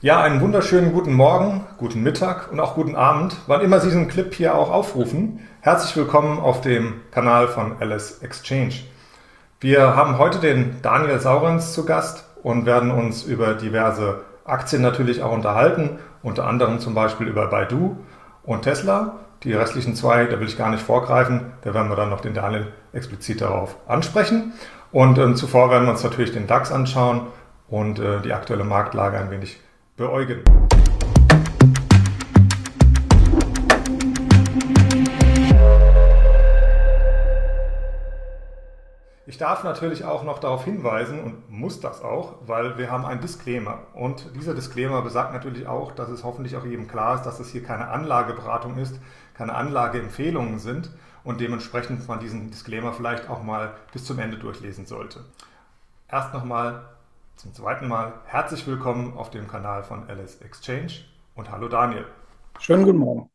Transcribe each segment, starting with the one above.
Ja, einen wunderschönen guten Morgen, guten Mittag und auch guten Abend, wann immer Sie diesen Clip hier auch aufrufen. Herzlich willkommen auf dem Kanal von Alice Exchange. Wir haben heute den Daniel Saurens zu Gast und werden uns über diverse Aktien natürlich auch unterhalten, unter anderem zum Beispiel über Baidu und Tesla. Die restlichen zwei, da will ich gar nicht vorgreifen, da werden wir dann noch den Daniel explizit darauf ansprechen. Und äh, zuvor werden wir uns natürlich den DAX anschauen und äh, die aktuelle Marktlage ein wenig beäugen. Ich darf natürlich auch noch darauf hinweisen und muss das auch, weil wir haben einen Disclaimer. Und dieser Disclaimer besagt natürlich auch, dass es hoffentlich auch jedem klar ist, dass es hier keine Anlageberatung ist, keine Anlageempfehlungen sind und dementsprechend man diesen Disclaimer vielleicht auch mal bis zum Ende durchlesen sollte. Erst nochmal zum zweiten Mal herzlich willkommen auf dem Kanal von Alice Exchange und hallo Daniel. Schönen guten Morgen.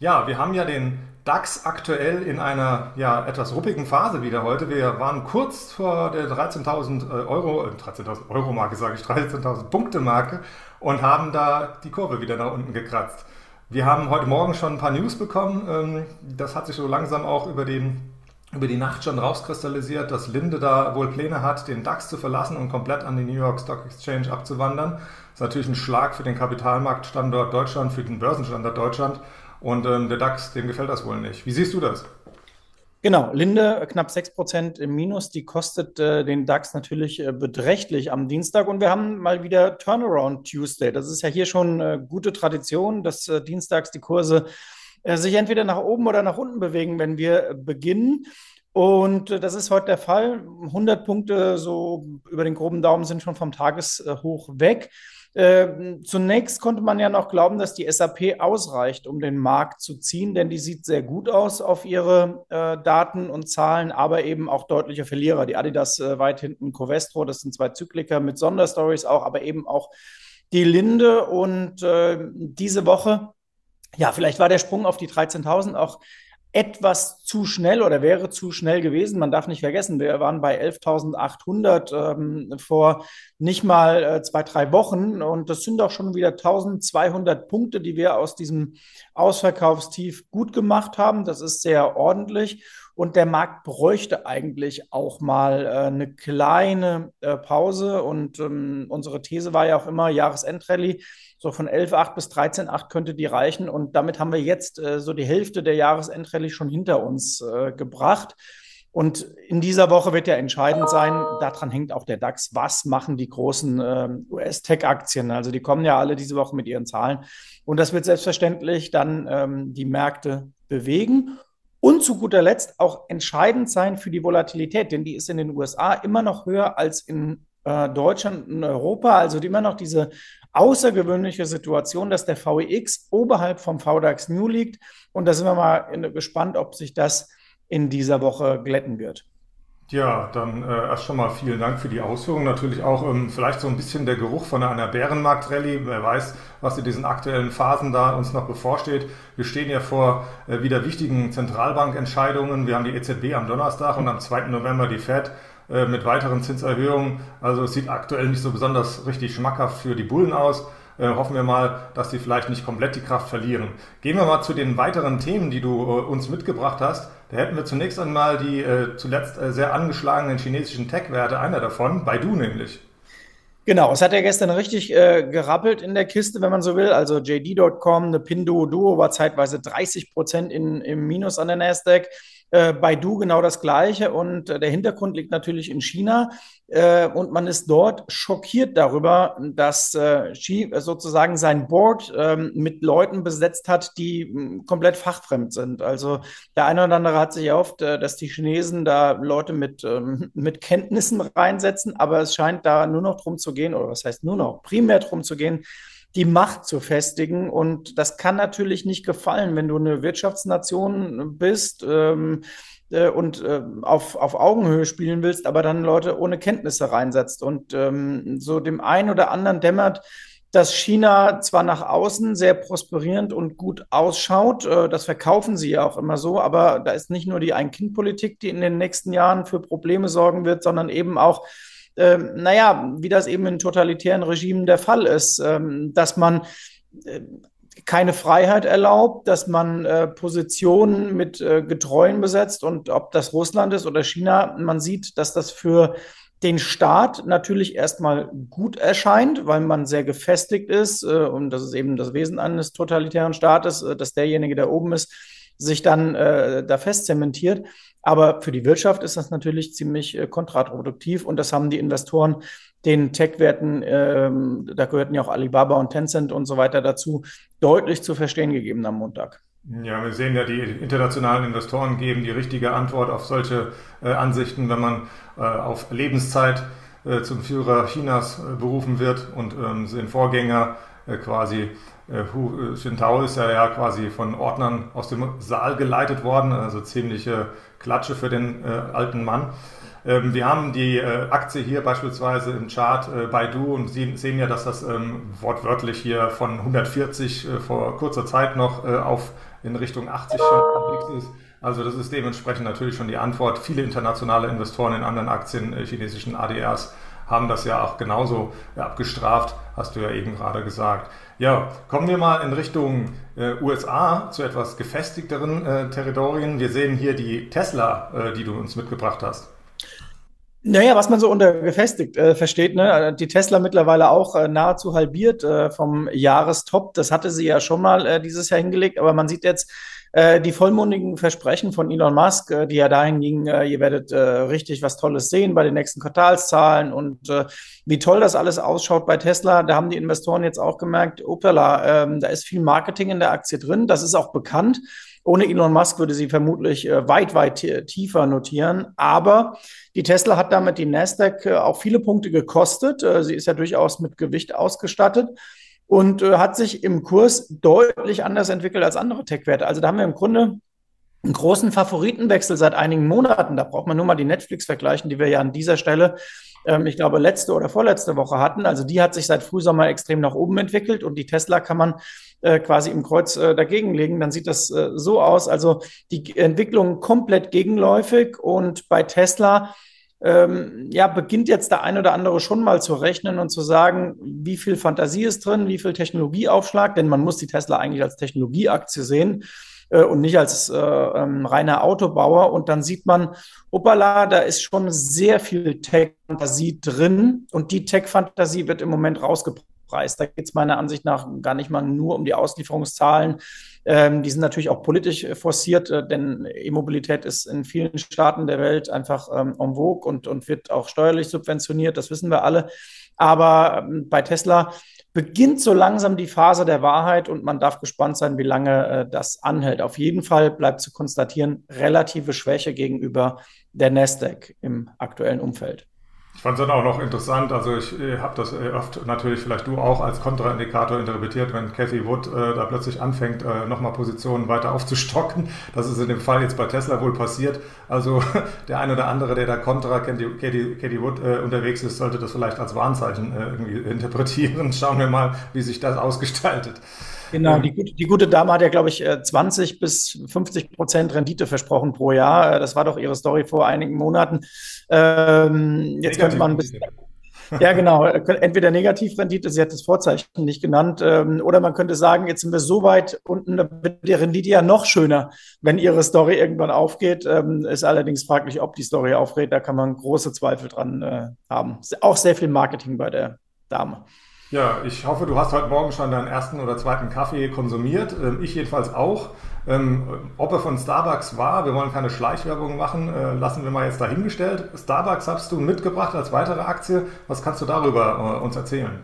Ja, wir haben ja den DAX aktuell in einer ja, etwas ruppigen Phase wieder heute. Wir waren kurz vor der 13.000 äh, Euro, äh, 13.000 Euro Marke sage ich, 13.000 Punkte Marke und haben da die Kurve wieder nach unten gekratzt. Wir haben heute Morgen schon ein paar News bekommen. Ähm, das hat sich so langsam auch über den über die Nacht schon rauskristallisiert, dass Linde da wohl Pläne hat, den DAX zu verlassen und komplett an die New York Stock Exchange abzuwandern. Das ist natürlich ein Schlag für den Kapitalmarktstandort Deutschland, für den Börsenstandort Deutschland. Und ähm, der DAX, dem gefällt das wohl nicht. Wie siehst du das? Genau, Linde knapp 6% im Minus, die kostet äh, den DAX natürlich äh, beträchtlich am Dienstag und wir haben mal wieder Turnaround Tuesday. Das ist ja hier schon äh, gute Tradition, dass äh, dienstags die Kurse äh, sich entweder nach oben oder nach unten bewegen, wenn wir beginnen. Und äh, das ist heute der Fall. 100 Punkte so über den groben Daumen sind schon vom Tageshoch weg. Äh, zunächst konnte man ja noch glauben, dass die SAP ausreicht, um den Markt zu ziehen, denn die sieht sehr gut aus auf ihre äh, Daten und Zahlen, aber eben auch deutliche Verlierer. Die Adidas äh, weit hinten, Covestro, das sind zwei Zykliker mit Sonderstories auch, aber eben auch die Linde. Und äh, diese Woche ja, vielleicht war der Sprung auf die 13.000 auch etwas zu schnell oder wäre zu schnell gewesen. Man darf nicht vergessen, wir waren bei 11.800 ähm, vor nicht mal äh, zwei, drei Wochen und das sind auch schon wieder 1.200 Punkte, die wir aus diesem Ausverkaufstief gut gemacht haben. Das ist sehr ordentlich und der Markt bräuchte eigentlich auch mal äh, eine kleine äh, Pause und ähm, unsere These war ja auch immer Jahresendrallye so von 11,8 bis 13,8 könnte die reichen. Und damit haben wir jetzt äh, so die Hälfte der Jahresendrallye schon hinter uns äh, gebracht. Und in dieser Woche wird ja entscheidend sein, daran hängt auch der DAX, was machen die großen äh, US-Tech-Aktien. Also die kommen ja alle diese Woche mit ihren Zahlen. Und das wird selbstverständlich dann ähm, die Märkte bewegen. Und zu guter Letzt auch entscheidend sein für die Volatilität, denn die ist in den USA immer noch höher als in äh, Deutschland und Europa. Also immer noch diese außergewöhnliche Situation, dass der VEX oberhalb vom VDAX New liegt. Und da sind wir mal gespannt, ob sich das in dieser Woche glätten wird. Ja, dann äh, erst schon mal vielen Dank für die Ausführungen. Natürlich auch ähm, vielleicht so ein bisschen der Geruch von einer Bärenmarkt-Rallye. Wer weiß, was in diesen aktuellen Phasen da uns noch bevorsteht. Wir stehen ja vor äh, wieder wichtigen Zentralbankentscheidungen. Wir haben die EZB am Donnerstag und am 2. November die Fed. Äh, mit weiteren Zinserhöhungen. Also es sieht aktuell nicht so besonders richtig schmackhaft für die Bullen aus. Äh, hoffen wir mal, dass sie vielleicht nicht komplett die Kraft verlieren. Gehen wir mal zu den weiteren Themen, die du äh, uns mitgebracht hast. Da hätten wir zunächst einmal die äh, zuletzt äh, sehr angeschlagenen chinesischen Tech-Werte, einer davon, Baidu nämlich. Genau, es hat ja gestern richtig äh, gerappelt in der Kiste, wenn man so will. Also JD.com, eine Pinduoduo war zeitweise 30 Prozent im Minus an der Nasdaq. Äh, Baidu genau das Gleiche und äh, der Hintergrund liegt natürlich in China äh, und man ist dort schockiert darüber, dass Xi sozusagen sein Board ähm, mit Leuten besetzt hat, die mh, komplett fachfremd sind. Also der eine oder andere hat sich erhofft, dass die Chinesen da Leute mit, ähm, mit Kenntnissen reinsetzen, aber es scheint da nur noch drum zu gehen, oder was heißt nur noch, primär drum zu gehen, die Macht zu festigen. Und das kann natürlich nicht gefallen, wenn du eine Wirtschaftsnation bist ähm, äh, und äh, auf, auf Augenhöhe spielen willst, aber dann Leute ohne Kenntnisse reinsetzt. Und ähm, so dem einen oder anderen dämmert, dass China zwar nach außen sehr prosperierend und gut ausschaut, äh, das verkaufen sie ja auch immer so, aber da ist nicht nur die Ein-Kind-Politik, die in den nächsten Jahren für Probleme sorgen wird, sondern eben auch ähm, naja, wie das eben in totalitären Regimen der Fall ist, ähm, dass man äh, keine Freiheit erlaubt, dass man äh, Positionen mit äh, Getreuen besetzt und ob das Russland ist oder China, man sieht, dass das für den Staat natürlich erstmal gut erscheint, weil man sehr gefestigt ist äh, und das ist eben das Wesen eines totalitären Staates, äh, dass derjenige, der oben ist, sich dann äh, da fest zementiert. Aber für die Wirtschaft ist das natürlich ziemlich äh, kontraproduktiv und das haben die Investoren den Tech-Werten, ähm, da gehörten ja auch Alibaba und Tencent und so weiter dazu, deutlich zu verstehen gegeben am Montag. Ja, wir sehen ja, die internationalen Investoren geben die richtige Antwort auf solche äh, Ansichten, wenn man äh, auf Lebenszeit äh, zum Führer Chinas äh, berufen wird und ähm, den Vorgänger äh, quasi Hu Jintao ist ja, ja quasi von Ordnern aus dem Saal geleitet worden, also ziemliche Klatsche für den alten Mann. Ähm, wir haben die äh, Aktie hier beispielsweise im Chart äh, Baidu und Sie sehen ja, dass das ähm, wortwörtlich hier von 140 äh, vor kurzer Zeit noch auf in Richtung 80 schon ist. Also das ist dementsprechend natürlich schon die Antwort. Viele internationale Investoren in anderen Aktien, chinesischen ADRs, haben das ja auch genauso abgestraft, hast du ja eben gerade gesagt. Ja, kommen wir mal in Richtung äh, USA zu etwas gefestigteren äh, Territorien. Wir sehen hier die Tesla, äh, die du uns mitgebracht hast. Naja, was man so unter gefestigt äh, versteht, ne? die Tesla mittlerweile auch äh, nahezu halbiert äh, vom Jahrestop. Das hatte sie ja schon mal äh, dieses Jahr hingelegt, aber man sieht jetzt äh, die vollmundigen Versprechen von Elon Musk, äh, die ja dahin gingen, ihr werdet richtig was Tolles sehen bei den nächsten Quartalszahlen und wie toll das alles ausschaut bei Tesla. Da haben die Investoren jetzt auch gemerkt, opala, ähm, da ist viel Marketing in der Aktie drin. Das ist auch bekannt. Ohne Elon Musk würde sie vermutlich äh, weit, weit tiefer notieren. Aber die Tesla hat damit die Nasdaq äh, auch viele Punkte gekostet. Äh, sie ist ja durchaus mit Gewicht ausgestattet und hat sich im Kurs deutlich anders entwickelt als andere Tech-Werte. Also da haben wir im Grunde einen großen Favoritenwechsel seit einigen Monaten. Da braucht man nur mal die Netflix vergleichen, die wir ja an dieser Stelle ähm, ich glaube, letzte oder vorletzte Woche hatten. Also die hat sich seit Frühsommer extrem nach oben entwickelt und die Tesla kann man äh, quasi im Kreuz äh, dagegen legen. Dann sieht das äh, so aus. Also die Entwicklung komplett gegenläufig und bei Tesla ähm, ja, beginnt jetzt der ein oder andere schon mal zu rechnen und zu sagen, wie viel Fantasie ist drin, wie viel Technologieaufschlag, denn man muss die Tesla eigentlich als Technologieaktie sehen äh, und nicht als äh, ähm, reiner Autobauer. Und dann sieht man, hoppala, da ist schon sehr viel Tech-Fantasie drin und die Tech-Fantasie wird im Moment rausgepreist. Da geht es meiner Ansicht nach gar nicht mal nur um die Auslieferungszahlen. Ähm, die sind natürlich auch politisch forciert, äh, denn E-Mobilität ist in vielen Staaten der Welt einfach ähm, en vogue und, und wird auch steuerlich subventioniert, das wissen wir alle. Aber ähm, bei Tesla beginnt so langsam die Phase der Wahrheit und man darf gespannt sein, wie lange äh, das anhält. Auf jeden Fall bleibt zu konstatieren, relative Schwäche gegenüber der Nasdaq im aktuellen Umfeld. Fand es dann auch noch interessant, also ich äh, habe das äh, oft natürlich vielleicht du auch als Kontraindikator interpretiert, wenn Cathy Wood äh, da plötzlich anfängt, äh, nochmal Positionen weiter aufzustocken. Das ist in dem Fall jetzt bei Tesla wohl passiert. Also der eine oder andere, der da kontra Cathy, Cathy Wood äh, unterwegs ist, sollte das vielleicht als Warnzeichen äh, irgendwie interpretieren. Schauen wir mal, wie sich das ausgestaltet. Genau, die, die, gute Dame hat ja, glaube ich, 20 äh, bis 50 Prozent Rendite versprochen pro Jahr. Äh, das war doch ihre Story vor einigen Monaten. Ähm, jetzt könnte man ein bisschen. Ja, genau. Entweder Negativrendite, sie hat das Vorzeichen nicht genannt, ähm, oder man könnte sagen, jetzt sind wir so weit unten, da wird die Rendite ja noch schöner, wenn ihre Story irgendwann aufgeht. Ähm, ist allerdings fraglich, ob die Story aufgeht. Da kann man große Zweifel dran äh, haben. Auch sehr viel Marketing bei der Dame. Ja, ich hoffe, du hast heute Morgen schon deinen ersten oder zweiten Kaffee konsumiert. Ähm, ich jedenfalls auch. Ähm, ob er von Starbucks war, wir wollen keine Schleichwerbung machen, äh, lassen wir mal jetzt dahingestellt. Starbucks hast du mitgebracht als weitere Aktie. Was kannst du darüber äh, uns erzählen?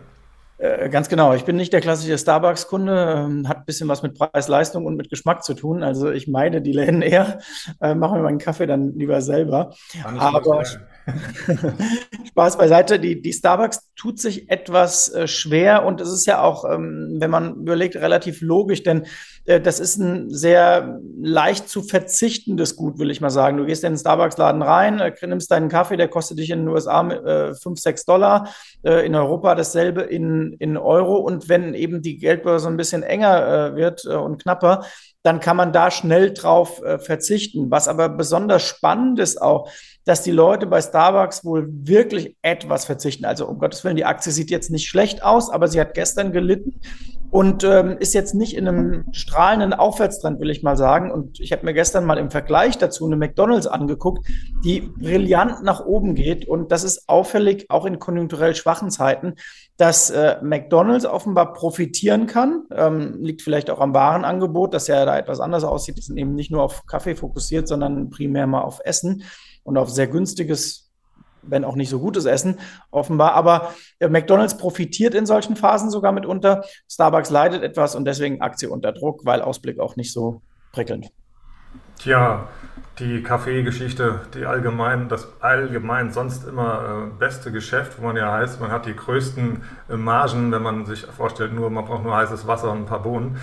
Äh, ganz genau. Ich bin nicht der klassische Starbucks-Kunde, ähm, hat ein bisschen was mit Preis-Leistung und mit Geschmack zu tun. Also ich meide die Läden eher, mache mir meinen Kaffee dann lieber selber. Aber Spaß beiseite, die, die Starbucks tut sich etwas äh, schwer und es ist ja auch, ähm, wenn man überlegt, relativ logisch, denn äh, das ist ein sehr leicht zu verzichtendes Gut, will ich mal sagen. Du gehst in den Starbucks-Laden rein, äh, nimmst deinen Kaffee, der kostet dich in den USA äh, 5, 6 Dollar, äh, in Europa dasselbe in, in Euro und wenn eben die Geldbörse ein bisschen enger äh, wird äh, und knapper, dann kann man da schnell drauf verzichten. Was aber besonders spannend ist auch, dass die Leute bei Starbucks wohl wirklich etwas verzichten. Also um Gottes Willen, die Aktie sieht jetzt nicht schlecht aus, aber sie hat gestern gelitten und ähm, ist jetzt nicht in einem strahlenden Aufwärtstrend, will ich mal sagen. Und ich habe mir gestern mal im Vergleich dazu eine McDonald's angeguckt, die brillant nach oben geht. Und das ist auffällig, auch in konjunkturell schwachen Zeiten, dass äh, McDonald's offenbar profitieren kann. Ähm, liegt vielleicht auch am Warenangebot, dass ja da etwas anders aussieht. Die sind eben nicht nur auf Kaffee fokussiert, sondern primär mal auf Essen und auf sehr günstiges wenn auch nicht so gutes Essen, offenbar. Aber äh, McDonald's profitiert in solchen Phasen sogar mitunter. Starbucks leidet etwas und deswegen Aktie unter Druck, weil Ausblick auch nicht so prickelnd. Tja, die Kaffeegeschichte, die allgemein, das allgemein sonst immer äh, beste Geschäft, wo man ja heißt, man hat die größten äh, Margen, wenn man sich vorstellt, nur man braucht nur heißes Wasser und ein paar Bohnen.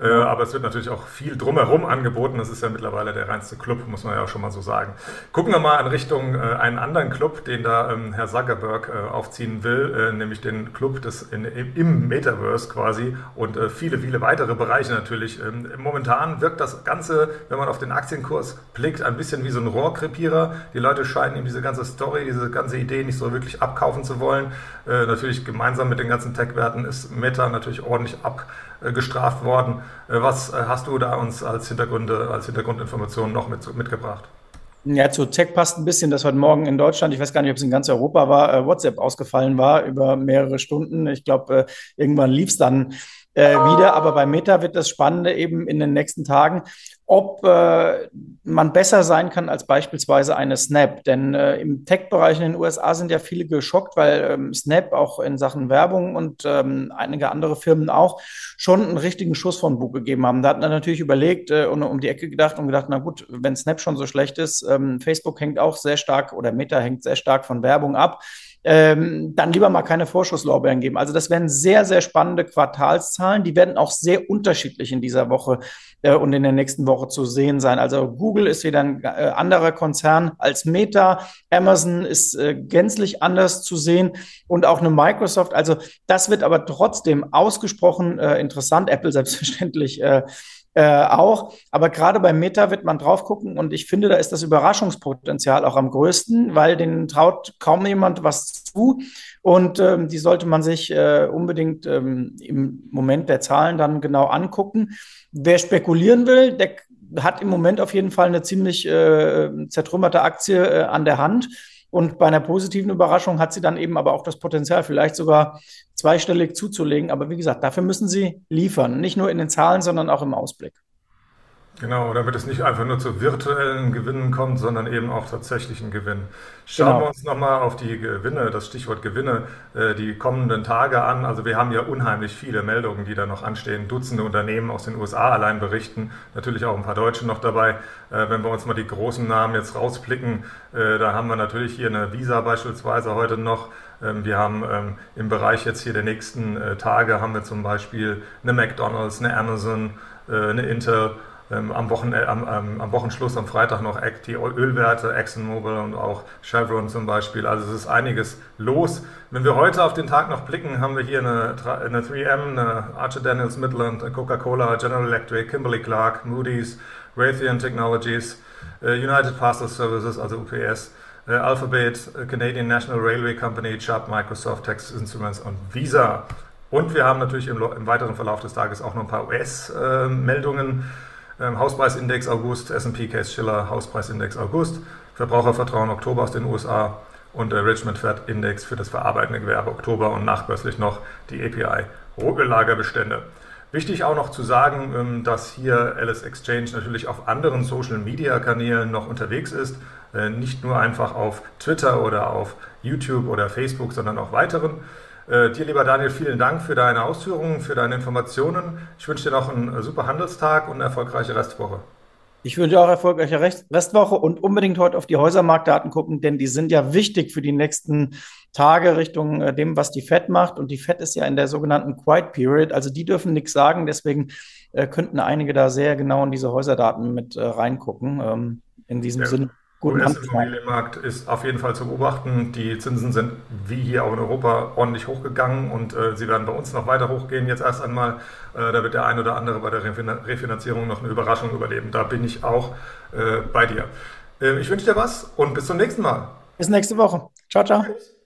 Äh, aber es wird natürlich auch viel drumherum angeboten. Das ist ja mittlerweile der reinste Club, muss man ja auch schon mal so sagen. Gucken wir mal in Richtung äh, einen anderen Club, den da ähm, Herr Zuckerberg äh, aufziehen will, äh, nämlich den Club des, in, im Metaverse quasi und äh, viele, viele weitere Bereiche natürlich. Ähm, momentan wirkt das Ganze, wenn man auf den Aktienkurs blickt, ein bisschen wie so ein Rohrkrepierer. Die Leute scheinen ihm diese ganze Story, diese ganze Idee nicht so wirklich abkaufen zu wollen. Äh, natürlich gemeinsam mit den ganzen Tech-Werten ist Meta natürlich ordentlich abgestraft worden. Äh, was äh, hast du da uns als, Hintergründe, als Hintergrundinformation noch mit, mitgebracht? Ja, zu Tech passt ein bisschen, dass heute Morgen in Deutschland, ich weiß gar nicht, ob es in ganz Europa war, äh, WhatsApp ausgefallen war über mehrere Stunden. Ich glaube, irgendwann lief es dann äh, wieder. Aber bei Meta wird das Spannende eben in den nächsten Tagen, ob äh, man besser sein kann als beispielsweise eine Snap. Denn äh, im Tech-Bereich in den USA sind ja viele geschockt, weil ähm, Snap auch in Sachen Werbung und ähm, einige andere Firmen auch schon einen richtigen Schuss von Bug gegeben haben. Da hat man natürlich überlegt äh, und um die Ecke gedacht und gedacht, na gut, wenn Snap schon so schlecht ist, ähm, Facebook hängt auch sehr stark oder Meta hängt sehr stark von Werbung ab ähm, dann lieber mal keine Vorschusslorbeeren geben. Also das werden sehr, sehr spannende Quartalszahlen. Die werden auch sehr unterschiedlich in dieser Woche äh, und in der nächsten Woche zu sehen sein. Also Google ist wieder ein äh, anderer Konzern als Meta. Amazon ist äh, gänzlich anders zu sehen und auch eine Microsoft. Also das wird aber trotzdem ausgesprochen äh, interessant. Apple selbstverständlich äh, auch. Aber gerade beim Meta wird man drauf gucken und ich finde, da ist das Überraschungspotenzial auch am größten, weil den traut kaum jemand was zu. Und ähm, die sollte man sich äh, unbedingt ähm, im Moment der Zahlen dann genau angucken. Wer spekulieren will, der hat im Moment auf jeden Fall eine ziemlich äh, zertrümmerte Aktie äh, an der Hand. Und bei einer positiven Überraschung hat sie dann eben aber auch das Potenzial, vielleicht sogar zweistellig zuzulegen. Aber wie gesagt, dafür müssen sie liefern. Nicht nur in den Zahlen, sondern auch im Ausblick. Genau, damit es nicht einfach nur zu virtuellen Gewinnen kommt, sondern eben auch tatsächlichen Gewinn. Schauen genau. wir uns nochmal auf die Gewinne, das Stichwort Gewinne, äh, die kommenden Tage an. Also wir haben ja unheimlich viele Meldungen, die da noch anstehen. Dutzende Unternehmen aus den USA allein berichten, natürlich auch ein paar Deutsche noch dabei. Äh, wenn wir uns mal die großen Namen jetzt rausblicken, äh, da haben wir natürlich hier eine Visa beispielsweise heute noch. Ähm, wir haben ähm, im Bereich jetzt hier der nächsten Tage haben wir zum Beispiel eine McDonald's, eine Amazon, eine Intel am, Wochen, äh, am, am, am, Wochenschluss am Freitag noch die Ölwerte, ExxonMobil und auch Chevron zum Beispiel. Also es ist einiges los. Wenn wir heute auf den Tag noch blicken, haben wir hier eine, eine 3M, eine Archer Daniels Midland, Coca-Cola, General Electric, Kimberly Clark, Moody's, Raytheon Technologies, äh, United Parcel Services, also UPS, äh, Alphabet, Canadian National Railway Company, Chubb, Microsoft, Texas Instruments und Visa. Und wir haben natürlich im, im weiteren Verlauf des Tages auch noch ein paar US-Meldungen. Ähm, Hauspreisindex August, S&P Case Schiller, Hauspreisindex August, Verbrauchervertrauen Oktober aus den USA und der Richmond Fed Index für das verarbeitende Gewerbe Oktober und nachbörslich noch die API Rohöllagerbestände. Wichtig auch noch zu sagen, ähm, dass hier Alice Exchange natürlich auf anderen Social Media Kanälen noch unterwegs ist. Äh, nicht nur einfach auf Twitter oder auf YouTube oder Facebook, sondern auch weiteren. Äh, dir, lieber Daniel, vielen Dank für deine Ausführungen, für deine Informationen. Ich wünsche dir noch einen äh, super Handelstag und eine erfolgreiche Restwoche. Ich wünsche auch erfolgreiche Restwoche und unbedingt heute auf die Häusermarktdaten gucken, denn die sind ja wichtig für die nächsten Tage Richtung äh, dem, was die FED macht. Und die FED ist ja in der sogenannten Quiet Period, also die dürfen nichts sagen. Deswegen äh, könnten einige da sehr genau in diese Häuserdaten mit äh, reingucken. Ähm, in diesem ja. Sinne US-Immobilienmarkt ist auf jeden Fall zu beobachten. Die Zinsen sind wie hier auch in Europa ordentlich hochgegangen und äh, sie werden bei uns noch weiter hochgehen jetzt erst einmal. Äh, da wird der ein oder andere bei der Refinanzierung noch eine Überraschung überleben. Da bin ich auch äh, bei dir. Äh, ich wünsche dir was und bis zum nächsten Mal. Bis nächste Woche. Ciao, ciao. Tschüss.